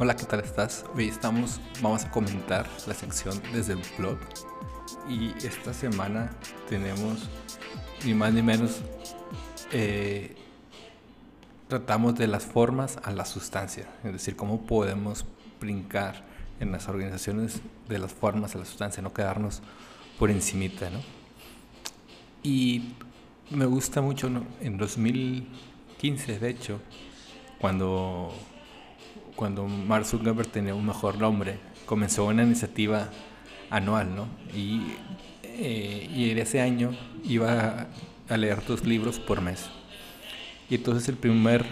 Hola, ¿qué tal estás? Hoy estamos, vamos a comentar la sección desde el blog y esta semana tenemos ni más ni menos eh, tratamos de las formas a la sustancia, es decir, cómo podemos brincar en las organizaciones de las formas a la sustancia, no quedarnos por encimita, ¿no? Y me gusta mucho en 2015, de hecho, cuando cuando Mark Zuckerberg tenía un mejor nombre, comenzó una iniciativa anual, ¿no? Y, eh, y ese año iba a leer dos libros por mes. Y entonces el primer,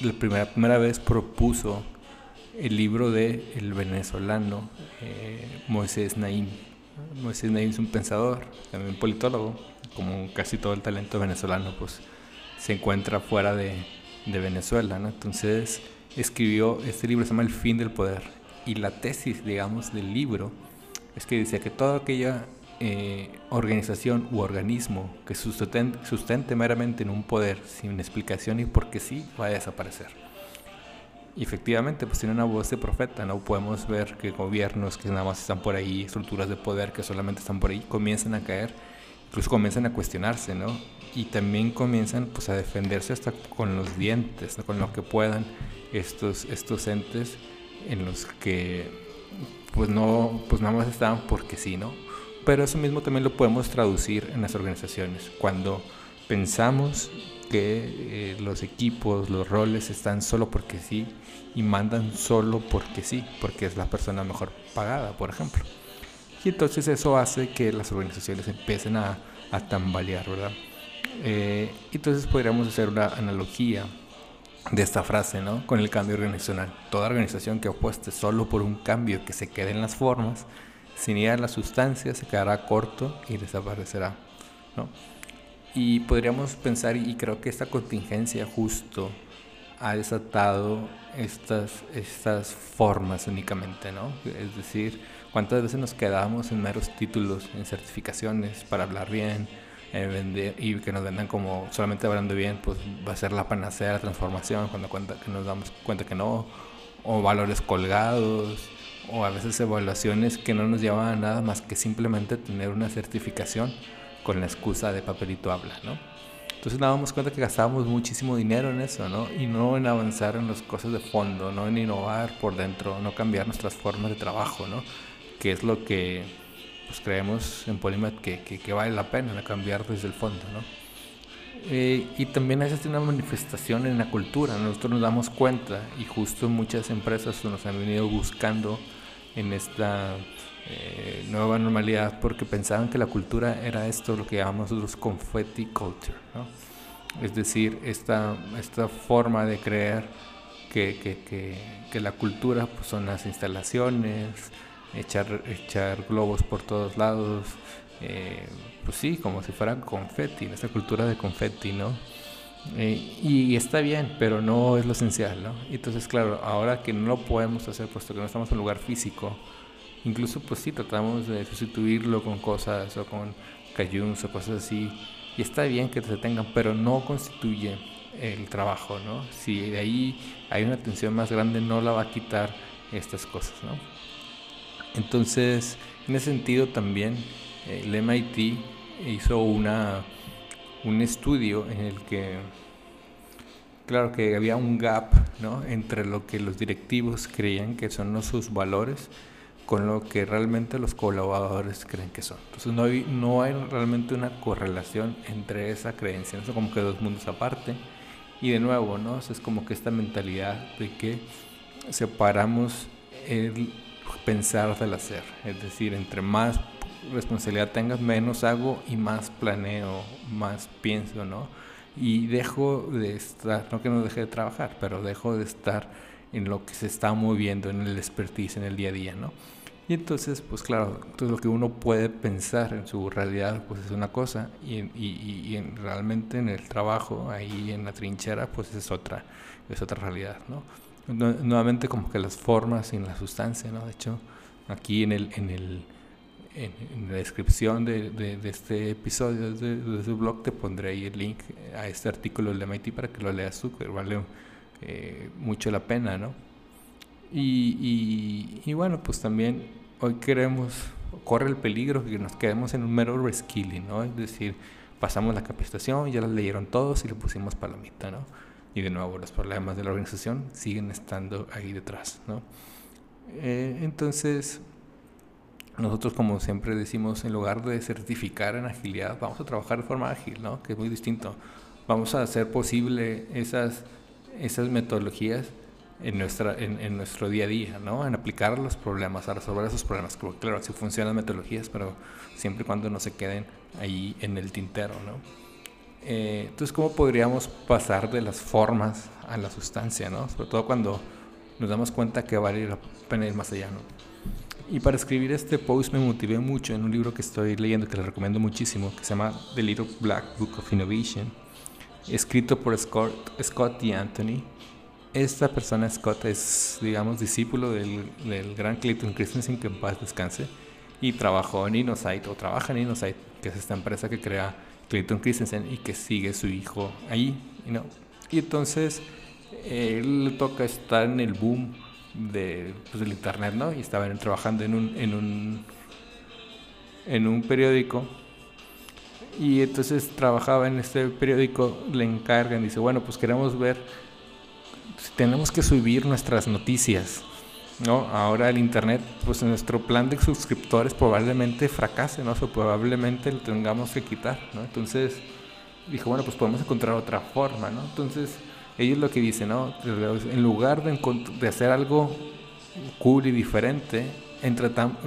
la primera, primera vez propuso el libro de el venezolano eh, Moisés Naim. Moisés Naim es un pensador, también politólogo, como casi todo el talento venezolano, pues se encuentra fuera de, de Venezuela. Entonces escribió este libro, se llama El fin del poder. Y la tesis, digamos, del libro es que decía que toda aquella eh, organización u organismo que sustente, sustente, meramente en un poder sin explicación y porque sí, va a desaparecer. Y efectivamente, pues tiene una voz de profeta, no podemos ver que gobiernos que nada más están por ahí, estructuras de poder que solamente están por ahí, comienzan a caer, incluso comienzan a cuestionarse, ¿no? Y también comienzan pues a defenderse hasta con los dientes, con lo que puedan estos, estos entes en los que pues no, pues nada más estaban porque sí, ¿no? Pero eso mismo también lo podemos traducir en las organizaciones. Cuando pensamos que eh, los equipos, los roles están solo porque sí y mandan solo porque sí, porque es la persona mejor pagada, por ejemplo. Y entonces eso hace que las organizaciones empiecen a, a tambalear, ¿verdad? Eh, entonces podríamos hacer una analogía de esta frase, ¿no? Con el cambio organizacional. Toda organización que apueste solo por un cambio que se quede en las formas, sin ir a la sustancia, se quedará corto y desaparecerá, ¿no? Y podríamos pensar, y creo que esta contingencia justo ha desatado estas, estas formas únicamente, ¿no? Es decir, cuántas veces nos quedamos en meros títulos, en certificaciones para hablar bien, eh, vender, y que nos vendan como solamente hablando bien, pues va a ser la panacea la transformación cuando cuenta, que nos damos cuenta que no, o valores colgados, o a veces evaluaciones que no nos llevan a nada más que simplemente tener una certificación con la excusa de papelito habla, ¿no? Entonces nos damos cuenta que gastábamos muchísimo dinero en eso, ¿no? Y no en avanzar en las cosas de fondo, no en innovar por dentro, no cambiar nuestras formas de trabajo, ¿no? Que es lo que pues creemos en Polymath que, que, vale la pena cambiar desde el fondo, ¿no? Eh, y también es una manifestación en la cultura, nosotros nos damos cuenta y justo muchas empresas nos han venido buscando en esta eh, nueva normalidad porque pensaban que la cultura era esto, lo que llamamos nosotros confetti culture, ¿no? Es decir, esta, esta forma de creer que, que, que la cultura pues, son las instalaciones, echar, echar globos por todos lados, eh, pues sí, como si fueran confetti, esa cultura de confetti, ¿no? Eh, y está bien, pero no es lo esencial, ¿no? Entonces, claro, ahora que no lo podemos hacer, puesto que no estamos en un lugar físico, incluso pues sí, tratamos de sustituirlo con cosas o con cayuns o cosas así, y está bien que se tengan, pero no constituye el trabajo, ¿no? Si de ahí hay una tensión más grande, no la va a quitar estas cosas, ¿no? Entonces, en ese sentido también el MIT hizo una, un estudio en el que, claro que había un gap ¿no? entre lo que los directivos creían que son sus valores con lo que realmente los colaboradores creen que son. Entonces no hay, no hay realmente una correlación entre esa creencia, son como que dos mundos aparte. Y de nuevo, ¿no? es como que esta mentalidad de que separamos el, pensar del hacer. Es decir, entre más responsabilidad tengas, menos hago y más planeo, más pienso, ¿no? Y dejo de estar, no que no deje de trabajar, pero dejo de estar en lo que se está moviendo, en el expertise, en el día a día, ¿no? Y entonces, pues claro, todo lo que uno puede pensar en su realidad, pues es una cosa, y, y, y en, realmente en el trabajo, ahí en la trinchera, pues es otra, es otra realidad, ¿no? Nuevamente como que las formas y la sustancia, ¿no? De hecho, aquí en el, en el, en, la descripción de, de, este episodio de, de, su blog te pondré ahí el link a este artículo del MIT para que lo leas tú, que vale eh, mucho la pena, ¿no? Y, y, bueno, pues también hoy queremos, corre el peligro que nos quedemos en un mero reskilling, ¿no? Es decir, pasamos la capacitación, ya la leyeron todos y le pusimos palomita, ¿no? Y de nuevo, los problemas de la organización siguen estando ahí detrás, ¿no? Eh, entonces, nosotros como siempre decimos, en lugar de certificar en agilidad, vamos a trabajar de forma ágil, ¿no? Que es muy distinto. Vamos a hacer posible esas, esas metodologías en, nuestra, en, en, nuestro día a día, ¿no? En aplicar los problemas, a resolver esos problemas. Claro, así funcionan las metodologías, pero siempre y cuando no se queden ahí en el tintero, ¿no? Eh, entonces, ¿cómo podríamos pasar de las formas a la sustancia, ¿no? Sobre todo cuando nos damos cuenta que vale la pena ir más allá, ¿no? Y para escribir este post me motivé mucho en un libro que estoy leyendo que les recomiendo muchísimo, que se llama The Little Black Book of Innovation, escrito por Scott, Scott y Anthony esta persona, Scott, es, digamos, discípulo del, del gran Clayton Christensen, que en paz descanse, y trabajó en InnoSight, o trabaja en InnoSight, que es esta empresa que crea Clayton Christensen y que sigue su hijo ahí, ¿no? Y entonces, él le toca estar en el boom de, pues, del Internet, ¿no? Y estaba trabajando en un, en un, en un periódico y entonces trabajaba en este periódico, le encargan, dice, bueno, pues queremos ver tenemos que subir nuestras noticias. ¿no? Ahora el Internet, pues nuestro plan de suscriptores probablemente fracase, ¿no? O probablemente lo tengamos que quitar, ¿no? Entonces, dijo, bueno, pues podemos encontrar otra forma, ¿no? Entonces, ellos lo que dicen, ¿no? En lugar de, de hacer algo cool y diferente,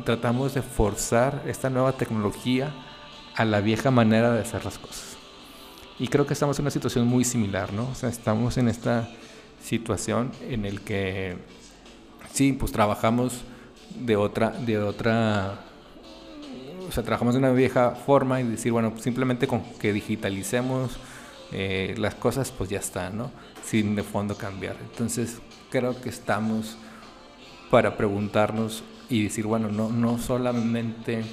tratamos de forzar esta nueva tecnología a la vieja manera de hacer las cosas. Y creo que estamos en una situación muy similar, ¿no? O sea, estamos en esta situación en el que sí, pues trabajamos de otra, de otra, o sea, trabajamos de una vieja forma y decir, bueno, simplemente con que digitalicemos eh, las cosas, pues ya está, ¿no? Sin de fondo cambiar. Entonces, creo que estamos para preguntarnos y decir, bueno, no, no solamente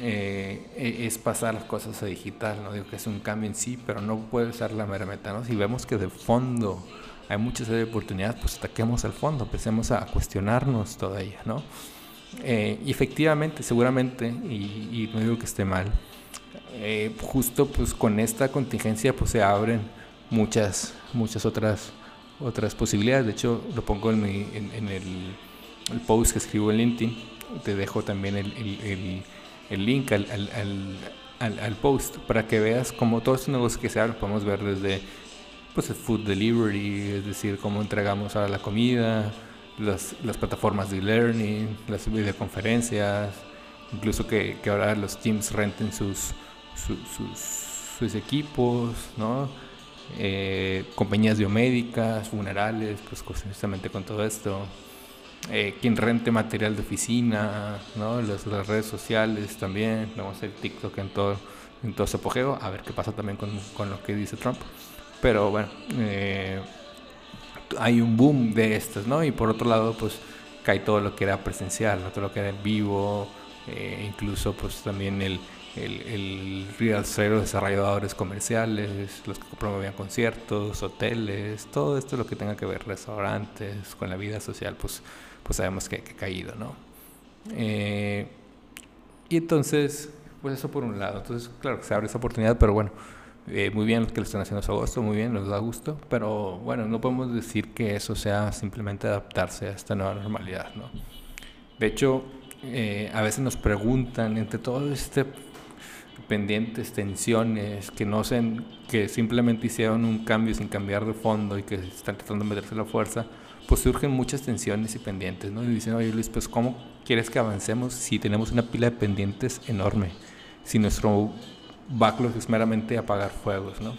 eh, e-, es pasar las cosas a digital, no digo que es un cambio en sí, pero no puede ser la mera meta. Si vemos que de fondo hay muchas oportunidades, pues ataquemos al fondo, empecemos a cuestionarnos toda ella, ¿no? Eh, y efectivamente, seguramente, y, no digo que esté mal, eh, justo pues con esta contingencia pues se abren muchas, muchas otras, otras posibilidades. De hecho, lo pongo en, en, el, post que escribo en LinkedIn, te dejo también el, el, el link al, al, al, post para que veas como todos estos negocios que se abren, podemos ver desde pues el food delivery, es decir, cómo entregamos ahora la comida, las, las plataformas de learning, las videoconferencias, incluso que ahora los teams renten sus, sus, sus, equipos. Eh, compañías biomédicas, funerales, pues justamente con todo esto. Eh, quien rente material de oficina, ¿no? las, redes sociales también, vamos a hacer TikTok en todo, en todo apogeo, a ver qué pasa también con, con lo que dice Trump. Pero bueno, eh, hay un boom de estas, ¿no? Y por otro lado, pues cae todo lo que era presencial, todo lo que era en vivo, eh, incluso pues también el, el, el real cero desarrolladores comerciales, los que promovían conciertos, hoteles, todo esto lo que tenga que ver, restaurantes, con la vida social, pues, pues sabemos que, ha caído, ¿no? Eh, y entonces, pues eso por un lado, entonces claro que se abre esa oportunidad, pero bueno, eh, muy bien que lo están haciendo a agosto, muy bien, nos da gusto, pero bueno, no podemos decir que eso sea simplemente adaptarse a esta nueva normalidad, ¿no? De hecho, eh, a veces nos preguntan entre todo este pendientes, tensiones, que no sé, que simplemente hicieron un cambio sin cambiar de fondo y que están tratando de meterse la fuerza, pues surgen muchas tensiones y pendientes, ¿no? Y dicen, oye Luis, pues ¿cómo quieres que avancemos si tenemos una pila de pendientes enorme? Si nuestro backlog es meramente apagar fuegos, ¿no?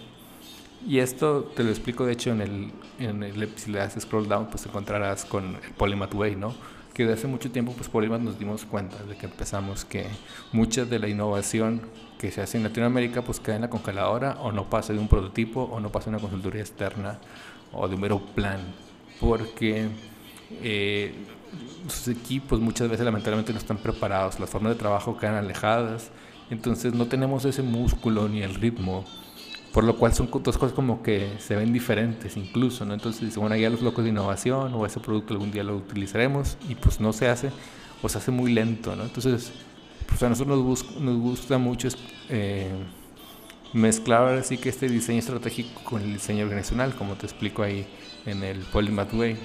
Y esto te lo explico, de hecho, en el, en el si le das scroll down, pues encontrarás con el Polymath Way, ¿no? Que de hace mucho tiempo, pues por nos dimos cuenta de que empezamos que mucha de la innovación que se hace en Latinoamérica, pues queda en la congeladora o no pasa de un prototipo o no pasa de una consultoría externa o de un mero plan, porque eh, sus equipos muchas veces lamentablemente no están preparados, las formas de trabajo quedan alejadas, entonces no tenemos ese músculo ni el ritmo por lo cual son dos cosas como que se ven diferentes incluso, ¿no? Entonces bueno, ya los locos de innovación o ese producto algún día lo utilizaremos y pues no se hace o se hace muy lento, ¿no? Entonces, pues a nosotros nos, nos gusta mucho eh, mezclar así que este diseño estratégico con el diseño organizacional, como te explico ahí en el Polymath Way.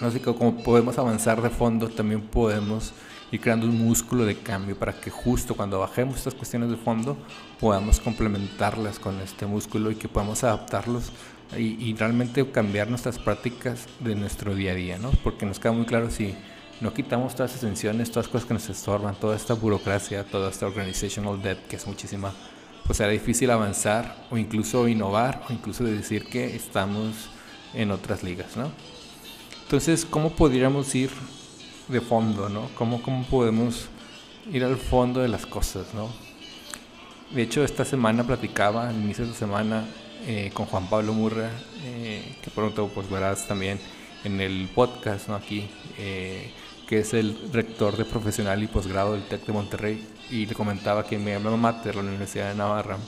Así que como podemos avanzar de fondo, también podemos y creando un músculo de cambio para que justo cuando bajemos estas cuestiones de fondo podamos complementarlas con este músculo y que podamos adaptarlos y, realmente cambiar nuestras prácticas de nuestro día a día, ¿no? Porque nos queda muy claro si no quitamos todas esas tensiones, todas las cosas que nos estorban, toda esta burocracia, toda esta organizational debt que es muchísima, pues será difícil avanzar o incluso innovar o incluso decir que estamos en otras ligas, ¿no? Entonces, ¿cómo podríamos ir de fondo, ¿no? ¿Cómo, ¿Cómo podemos ir al fondo de las cosas, ¿no? De hecho, esta semana platicaba, al inicio de la semana, eh, con Juan Pablo Murra, eh, que pronto pues verás también en el podcast, ¿no? Aquí, eh, que es el rector de profesional y posgrado del TEC de Monterrey, y le comentaba que me alma mater, la Universidad de Navarra,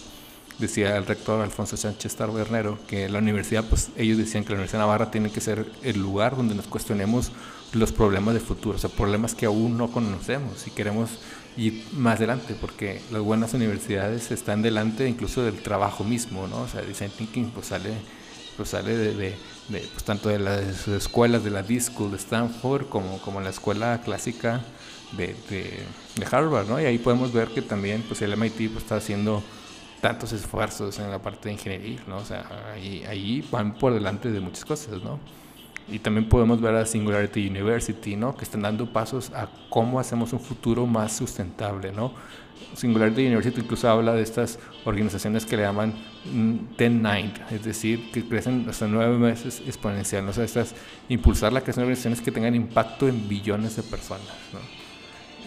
decía el rector Alfonso Sánchez Tarbernero, que la universidad, pues ellos decían que la Universidad de Navarra tiene que ser el lugar donde nos cuestionemos los problemas de futuro, o sea, problemas que aún no conocemos y queremos ir más adelante, porque las buenas universidades están delante incluso del trabajo mismo, ¿no? O sea, design thinking pues sale, pues sale de, de, pues tanto de las escuelas de la D-School de Stanford como, como la escuela clásica de, de, Harvard, ¿no? Y ahí podemos ver que también pues el MIT pues, está haciendo tantos esfuerzos en la parte de ingeniería, ¿no? O sea, ahí, ahí van por delante de muchas cosas, ¿no? Y también podemos ver a Singularity University, ¿no? Que están dando pasos a cómo hacemos un futuro más sustentable, ¿no? Singularity University incluso habla de estas organizaciones que le llaman 10-9, es decir, que crecen hasta nueve meses exponencial, ¿no? O sea, estas, impulsar la creación de organizaciones que tengan impacto en billones de personas, ¿no?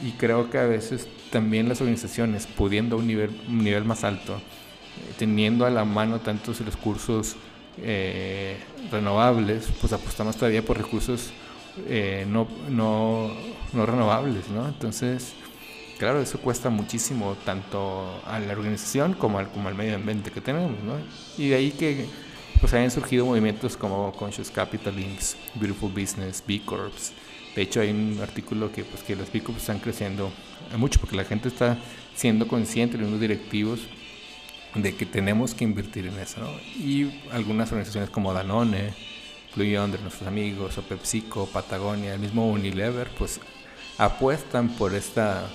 Y creo que a veces también las organizaciones, pudiendo un nivel, un nivel más alto, eh, teniendo a la mano tantos recursos eh, renovables, pues apostamos todavía por recursos eh, no, no, no, renovables, ¿no? Entonces, claro, eso cuesta muchísimo tanto a la organización como al, como al medio ambiente que tenemos, ¿no? Y de ahí que pues hayan surgido movimientos como Conscious Capital Links, Beautiful Business, B Corps. De hecho, hay un artículo que, pues, que los B Corps están creciendo mucho porque la gente está siendo consciente unos directivos de que tenemos que invertir en eso. ¿no? Y algunas organizaciones como Danone, Blue Yonder, nuestros amigos, o PepsiCo, Patagonia, el mismo Unilever, pues apuestan por esta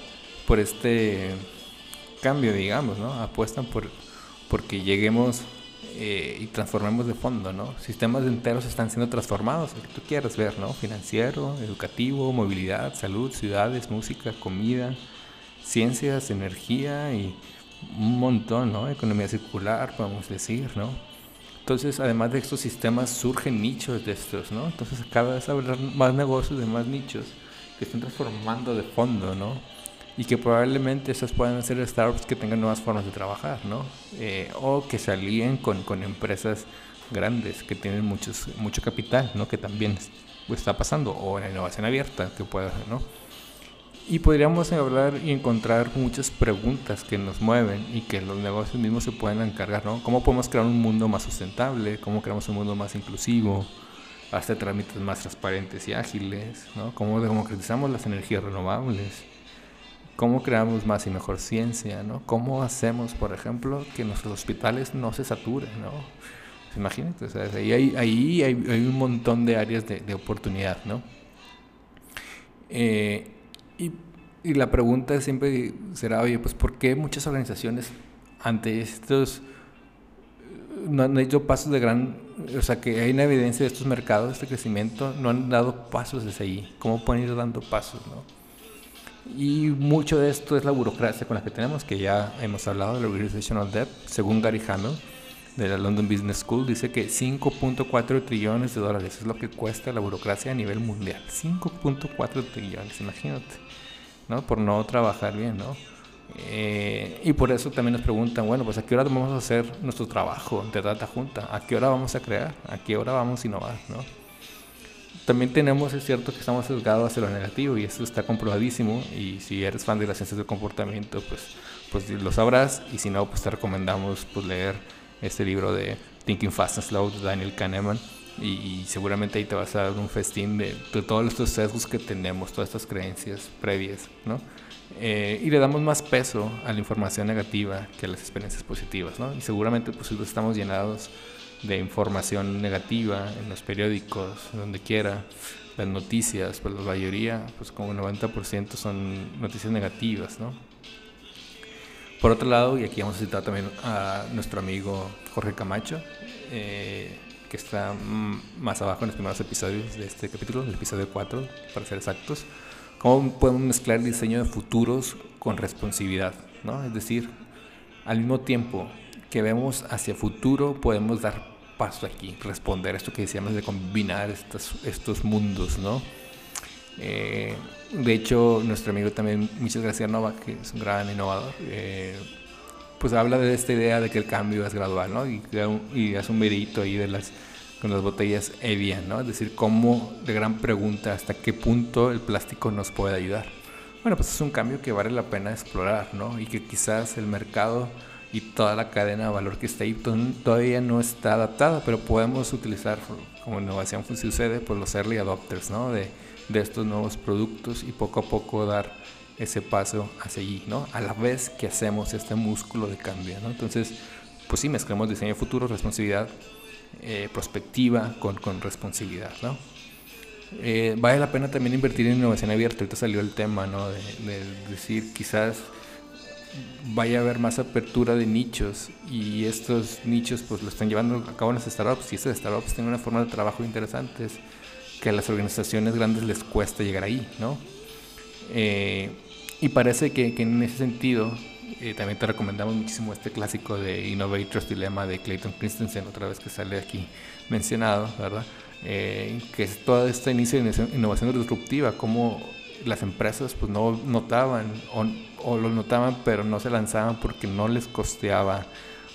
por este cambio, digamos, ¿no? Apuestan por porque lleguemos eh, y transformemos de fondo, ¿no? Sistemas enteros están siendo transformados, lo que tú quieras ver, ¿no? Financiero, educativo, movilidad, salud, ciudades, música, comida, ciencias, energía y un montón, ¿no? Economía circular, podemos decir, ¿no? Entonces, además de estos sistemas, surgen nichos de estos, ¿no? Entonces, cada vez habrá más negocios de más nichos que están transformando de fondo, ¿no? Y que probablemente esas puedan ser startups que tengan nuevas formas de trabajar, ¿no? Eh, o que se alíen con, con, empresas grandes que tienen muchos, mucho capital, ¿no? Que también está pasando, o la innovación abierta que pueda, ¿no? Y podríamos hablar y encontrar muchas preguntas que nos mueven y que los negocios mismos se pueden encargar, ¿no? ¿Cómo podemos crear un mundo más sustentable? ¿Cómo creamos un mundo más inclusivo? Hacer trámites más transparentes y ágiles, ¿no? ¿Cómo democratizamos las energías renovables? ¿Cómo creamos más y mejor ciencia, ¿no? ¿Cómo hacemos, por ejemplo, que nuestros hospitales no se saturen, ¿no? Imagínate, o sea, ahí, hay, ahí hay, un montón de áreas de, de oportunidad, ¿no? Eh, y, y, la pregunta siempre será, oye, pues ¿por qué muchas organizaciones ante estos no han hecho pasos de gran, o sea, que hay una evidencia de estos mercados, de este crecimiento, no han dado pasos desde ahí? ¿Cómo pueden ir dando pasos, no? Y mucho de esto es la burocracia con la que tenemos, que ya hemos hablado de la organizational debt, según Gary Hamel. De la London Business School dice que 5.4 trillones de dólares es lo que cuesta la burocracia a nivel mundial. 5.4 trillones, imagínate, ¿no? Por no trabajar bien, ¿no? Eh, y por eso también nos preguntan, bueno, pues a qué hora vamos a hacer nuestro trabajo de data junta, a qué hora vamos a crear, a qué hora vamos a innovar, ¿no? También tenemos, es cierto que estamos sesgados hacia lo negativo y eso está comprobadísimo y si eres fan de las ciencias del comportamiento, pues, pues lo sabrás y si no, pues te recomendamos pues, leer este libro de Thinking Fast and Slow de Daniel Kahneman y, seguramente ahí te vas a dar un festín de, de todos estos sesgos que tenemos, todas estas creencias previas, ¿no? Eh, y le damos más peso a la información negativa que a las experiencias positivas, ¿no? Y seguramente pues estamos llenados de información negativa en los periódicos, donde quiera, las noticias, pues la mayoría, pues como el 90% son noticias negativas, ¿no? Por otro lado, y aquí vamos a citar también a nuestro amigo Jorge Camacho, eh, que está más abajo en los primeros episodios de este capítulo, el episodio 4, para ser exactos, cómo podemos mezclar el diseño de futuros con responsividad, ¿no? Es decir, al mismo tiempo que vemos hacia futuro, podemos dar paso aquí, responder a esto que decíamos de combinar estos, estos mundos, ¿no? Eh, de hecho, nuestro amigo también, Michel García Nova, que es un gran innovador, eh, pues habla de esta idea de que el cambio es gradual, ¿no? Y, y hace un videito ahí de las con las botellas Evian, ¿no? Es decir, cómo, de gran pregunta, hasta qué punto el plástico nos puede ayudar. Bueno, pues es un cambio que vale la pena explorar, ¿no? Y que quizás el mercado y toda la cadena de valor que está ahí todavía no está adaptada, pero podemos utilizar como innovación pues, sucede, pues los early adopters, ¿no? De, de estos nuevos productos y poco a poco dar ese paso hacia allí, ¿no? A la vez que hacemos este músculo de cambio, ¿no? Entonces, pues sí, mezclamos diseño futuro, responsabilidad eh, prospectiva con, con, responsabilidad, ¿no? Eh, vale la pena también invertir en innovación abierta. Ahorita salió el tema, ¿no? De, decir, quizás vaya a haber más apertura de nichos y estos nichos pues lo están llevando a cabo las startups y estas startups tienen una forma de trabajo interesantes que a las organizaciones grandes les cuesta llegar ahí, ¿no? Eh, y parece que, en ese sentido eh, también te recomendamos muchísimo este clásico de Innovator's Dilemma de Clayton Christensen, otra vez que sale aquí mencionado, ¿verdad? Eh, que es todo este inicio de innovación disruptiva, como las empresas pues no notaban o, o, lo notaban pero no se lanzaban porque no les costeaba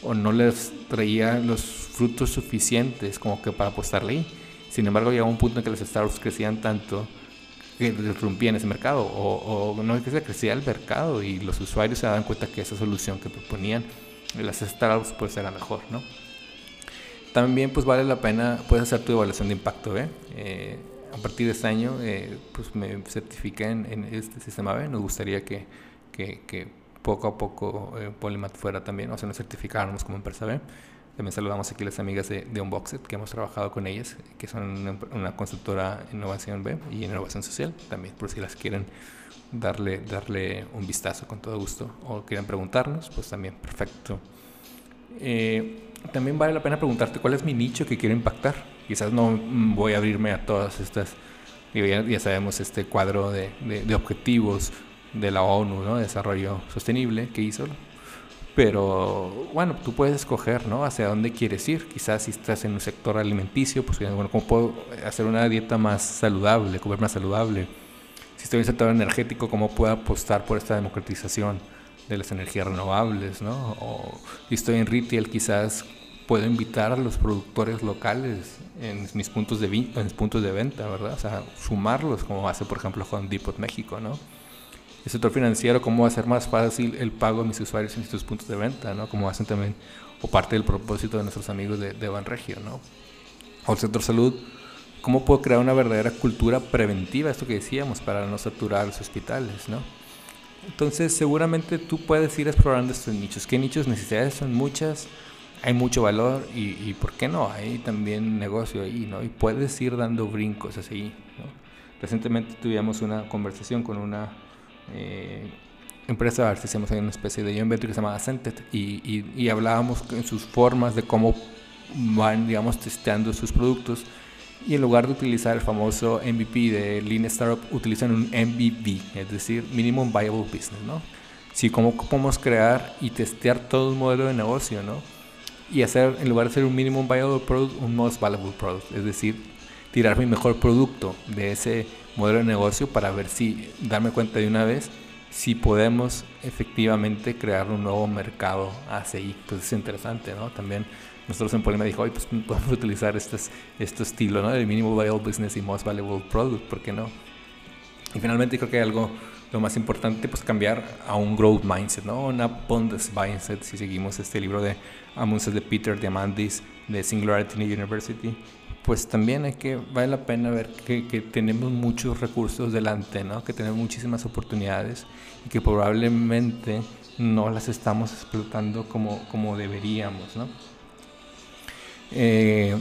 o no les traía los frutos suficientes como que para apostarle ahí. Sin embargo, llegó un punto en que las startups crecían tanto que en ese mercado o, o no es que se crecía el mercado y los usuarios se daban cuenta que esa solución que proponían las startups pues era mejor, ¿no? También pues vale la pena, puedes hacer tu evaluación de impacto, ¿eh? eh a partir de este año eh, pues me certifiqué en, en, este sistema B, nos gustaría que, que, que poco a poco eh, Polymath fuera también, o sea, nos certificáramos como empresa B. También saludamos aquí a las amigas de, de Unboxed, que hemos trabajado con ellas, que son una, consultora innovación B y innovación social, también por si las quieren darle, darle un vistazo con todo gusto o quieren preguntarnos, pues también perfecto. Eh, también vale la pena preguntarte cuál es mi nicho que quiero impactar. Quizás no voy a abrirme a todas estas, ya, ya, sabemos este cuadro de, de, de objetivos de la ONU, ¿no? Desarrollo Sostenible que hizo pero bueno, tú puedes escoger, ¿no? Hacia dónde quieres ir. Quizás si estás en un sector alimenticio, pues bueno, ¿cómo puedo hacer una dieta más saludable, comer más saludable? Si estoy en el sector energético, ¿cómo puedo apostar por esta democratización de las energías renovables, ¿no? O si estoy en retail, quizás puedo invitar a los productores locales en mis puntos de, en mis puntos de venta, ¿verdad? O sea, sumarlos, como hace, por ejemplo, Juan Depot México, ¿no? El sector financiero, cómo hacer más fácil el pago a mis usuarios en estos puntos de venta, ¿no? Como hacen también, o parte del propósito de nuestros amigos de, de Banregio, ¿no? O el sector salud, cómo puedo crear una verdadera cultura preventiva, esto que decíamos, para no saturar los hospitales, ¿no? Entonces, seguramente tú puedes ir explorando estos nichos. ¿Qué nichos? Necesidades son muchas, hay mucho valor y, y ¿por qué no? Hay también negocio ahí, ¿no? Y puedes ir dando brincos así, ¿no? Recientemente tuvimos una conversación con una eh, empresa, hacemos una especie de joint venture que se llama Ascented y, y, hablábamos en sus formas de cómo van, digamos, testeando sus productos y en lugar de utilizar el famoso MVP de Lean Startup, utilizan un MVP, es decir, Minimum Viable Business, ¿no? Sí, cómo podemos crear y testear todo un modelo de negocio, ¿no? y hacer, en lugar de ser un minimum viable product, un most valuable product. Es decir, tirar mi mejor producto de ese modelo de negocio para ver si, darme cuenta de una vez si podemos efectivamente crear un nuevo mercado ACI. Pues es interesante, ¿no? También nosotros en Polima dijo, pues podemos utilizar este, este estilo, ¿no? De Minimal Viable Business y Most Valuable Product, ¿por qué no? Y finalmente creo que hay algo, lo más importante, pues cambiar a un growth mindset, ¿no? Un abundance mindset, si seguimos este libro de Amunces de Peter Diamandis de Singularity University, pues también hay que, vale la pena ver que, que, tenemos muchos recursos delante, ¿no? Que tenemos muchísimas oportunidades y que probablemente no las estamos explotando como, como deberíamos, ¿no? Eh,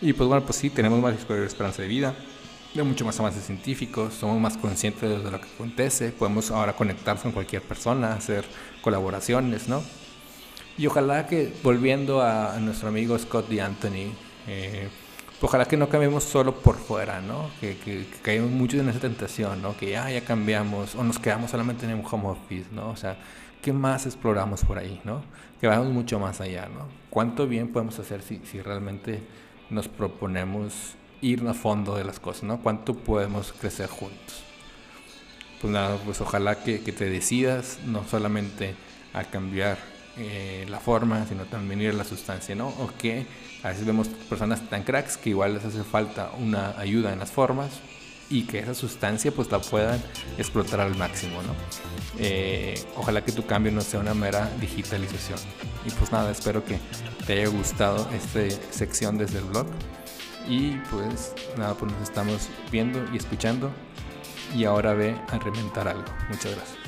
y pues bueno, pues sí, tenemos más esperanza de vida, de mucho más avances científicos, somos más conscientes de lo que acontece, podemos ahora conectarnos con cualquier persona, hacer colaboraciones, ¿no? Y ojalá que, volviendo a, nuestro amigo Scott DeAnthony, eh, ojalá que no cambiemos solo por fuera, ¿no? Que, que, que caigamos mucho en esa tentación, ¿no? Que ya, ya cambiamos o nos quedamos solamente en un home office, ¿no? O sea, ¿qué más exploramos por ahí, ¿no? Que vayamos mucho más allá, ¿no? ¿Cuánto bien podemos hacer si, si realmente nos proponemos ir a fondo de las cosas, ¿no? ¿Cuánto podemos crecer juntos? Pues nada, pues ojalá que, que te decidas no solamente a cambiar eh, la forma, sino también ir a la sustancia, ¿no? O que a veces vemos personas tan cracks que igual les hace falta una ayuda en las formas y que esa sustancia pues la puedan explotar al máximo, ¿no? Eh, ojalá que tu cambio no sea una mera digitalización. Y pues nada, espero que te haya gustado esta sección desde el blog. Y pues nada, pues nos estamos viendo y escuchando. Y ahora ve a reventar algo. Muchas gracias.